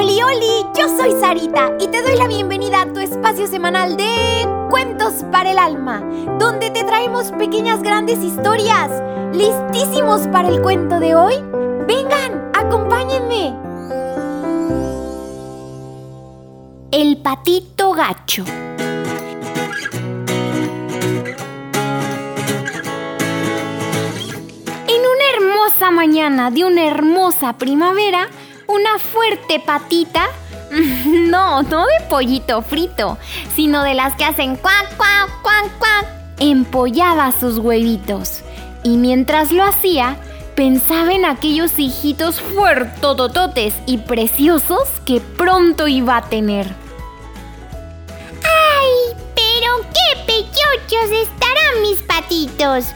Oli, oli, yo soy Sarita y te doy la bienvenida a tu espacio semanal de Cuentos para el Alma, donde te traemos pequeñas grandes historias. ¿Listísimos para el cuento de hoy? Vengan, acompáñenme. El patito gacho. En una hermosa mañana de una hermosa primavera, una fuerte patita, no, no de pollito frito, sino de las que hacen cuac, cuac, cuac, cuac, empollaba sus huevitos. Y mientras lo hacía, pensaba en aquellos hijitos fuertotototes y preciosos que pronto iba a tener. ¡Ay! Pero qué pechochos estarán mis patitos.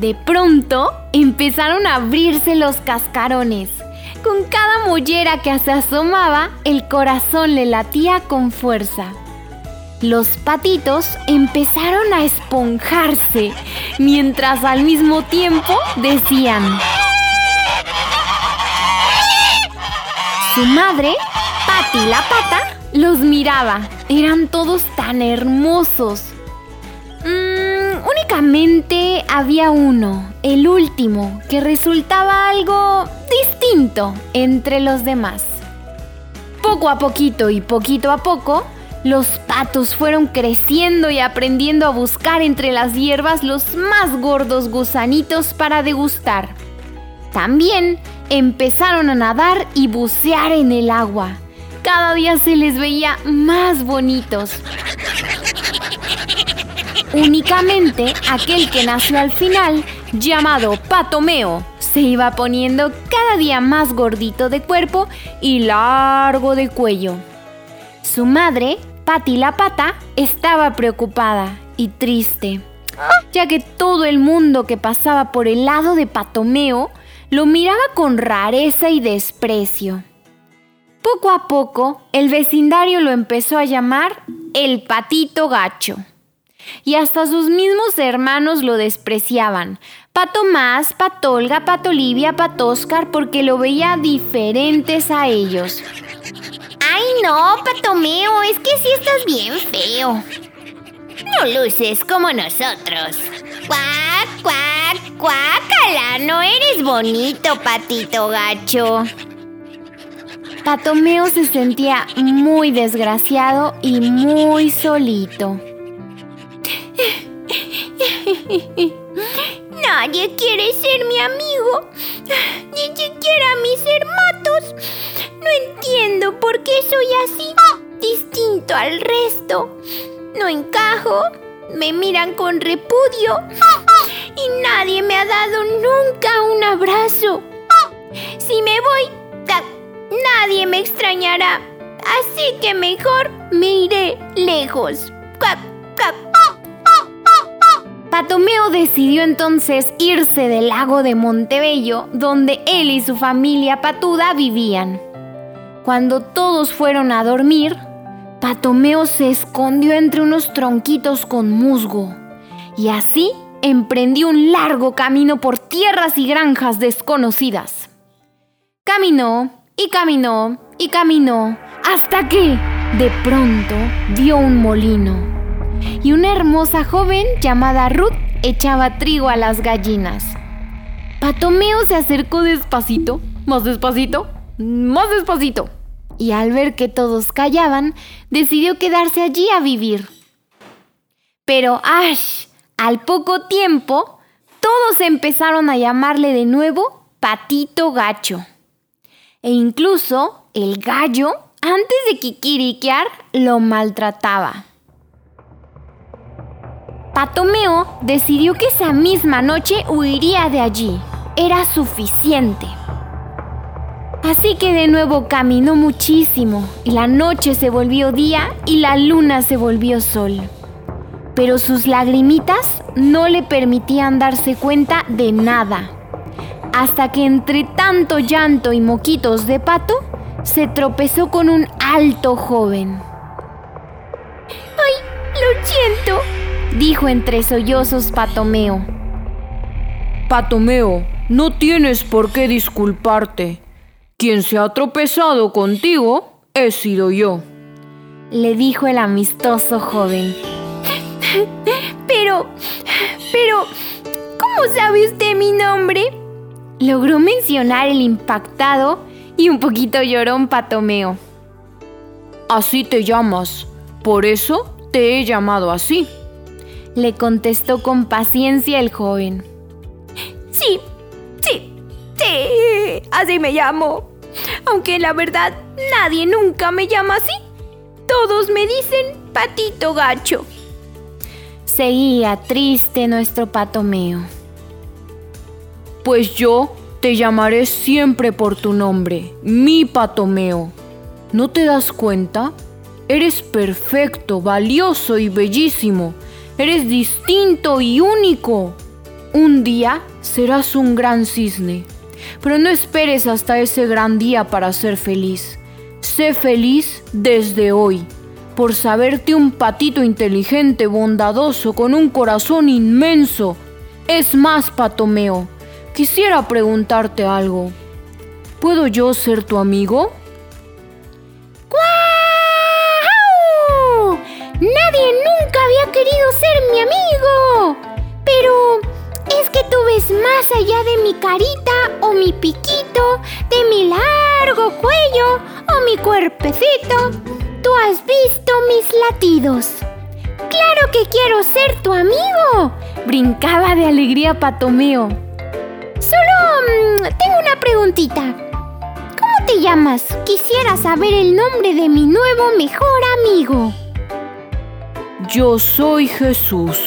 De pronto empezaron a abrirse los cascarones. Con cada mollera que se asomaba, el corazón le latía con fuerza. Los patitos empezaron a esponjarse, mientras al mismo tiempo decían... Su madre, Pati la pata, los miraba. Eran todos tan hermosos. Únicamente había uno, el último, que resultaba algo distinto entre los demás. Poco a poquito y poquito a poco, los patos fueron creciendo y aprendiendo a buscar entre las hierbas los más gordos gusanitos para degustar. También empezaron a nadar y bucear en el agua. Cada día se les veía más bonitos. Únicamente aquel que nació al final, llamado Patomeo, se iba poniendo cada día más gordito de cuerpo y largo de cuello. Su madre, Pati la Pata, estaba preocupada y triste, ya que todo el mundo que pasaba por el lado de Patomeo lo miraba con rareza y desprecio. Poco a poco, el vecindario lo empezó a llamar el patito gacho y hasta sus mismos hermanos lo despreciaban. Pato Más, Pato Olga, Pato Olivia, Pato Oscar, porque lo veía diferentes a ellos. ¡Ay no, Patomeo! Es que sí estás bien feo. No luces como nosotros. ¡Cuac, cuac, cuácala! No eres bonito, patito gacho. Patomeo se sentía muy desgraciado y muy solito. Nadie quiere ser mi amigo, ni siquiera mis hermanos. No entiendo por qué soy así, distinto al resto. No encajo, me miran con repudio y nadie me ha dado nunca un abrazo. Si me voy, nadie me extrañará, así que mejor me iré lejos. Patomeo decidió entonces irse del lago de Montebello, donde él y su familia patuda vivían. Cuando todos fueron a dormir, Patomeo se escondió entre unos tronquitos con musgo y así emprendió un largo camino por tierras y granjas desconocidas. Caminó y caminó y caminó hasta que, de pronto, vio un molino y una hermosa joven llamada Ruth echaba trigo a las gallinas. Patomeo se acercó despacito, más despacito, más despacito, y al ver que todos callaban, decidió quedarse allí a vivir. Pero, ¡ash! Al poco tiempo, todos empezaron a llamarle de nuevo Patito Gacho. E incluso el gallo, antes de kikiriquear, lo maltrataba. Patomeo decidió que esa misma noche huiría de allí. Era suficiente. Así que de nuevo caminó muchísimo y la noche se volvió día y la luna se volvió sol. Pero sus lagrimitas no le permitían darse cuenta de nada. Hasta que entre tanto llanto y moquitos de pato, se tropezó con un alto joven. Dijo entre sollozos Patomeo. Patomeo, no tienes por qué disculparte. Quien se ha tropezado contigo he sido yo, le dijo el amistoso joven. Pero, pero, ¿cómo sabe usted mi nombre? Logró mencionar el impactado y un poquito llorón Patomeo. Así te llamas, por eso te he llamado así, le contestó con paciencia el joven. Sí, sí, sí, así me llamo. Aunque la verdad nadie nunca me llama así. Todos me dicen patito gacho. Seguía triste nuestro patomeo. Pues yo te llamaré siempre por tu nombre, mi patomeo. ¿No te das cuenta? Eres perfecto, valioso y bellísimo. Eres distinto y único. Un día serás un gran cisne, pero no esperes hasta ese gran día para ser feliz. Sé feliz desde hoy, por saberte un patito inteligente, bondadoso, con un corazón inmenso. Es más, Patomeo, quisiera preguntarte algo. ¿Puedo yo ser tu amigo? Más allá de mi carita o mi piquito, de mi largo cuello o mi cuerpecito. Tú has visto mis latidos. ¡Claro que quiero ser tu amigo! Brincaba de alegría Patomeo. Solo mm, tengo una preguntita. ¿Cómo te llamas? Quisiera saber el nombre de mi nuevo mejor amigo. Yo soy Jesús.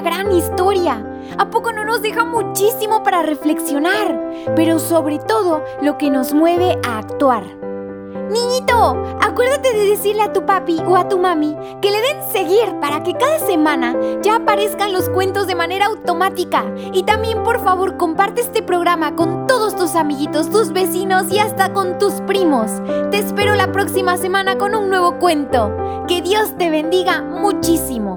Gran historia? ¿A poco no nos deja muchísimo para reflexionar? Pero sobre todo lo que nos mueve a actuar. Niñito, acuérdate de decirle a tu papi o a tu mami que le den seguir para que cada semana ya aparezcan los cuentos de manera automática. Y también por favor comparte este programa con todos tus amiguitos, tus vecinos y hasta con tus primos. Te espero la próxima semana con un nuevo cuento. Que Dios te bendiga muchísimo.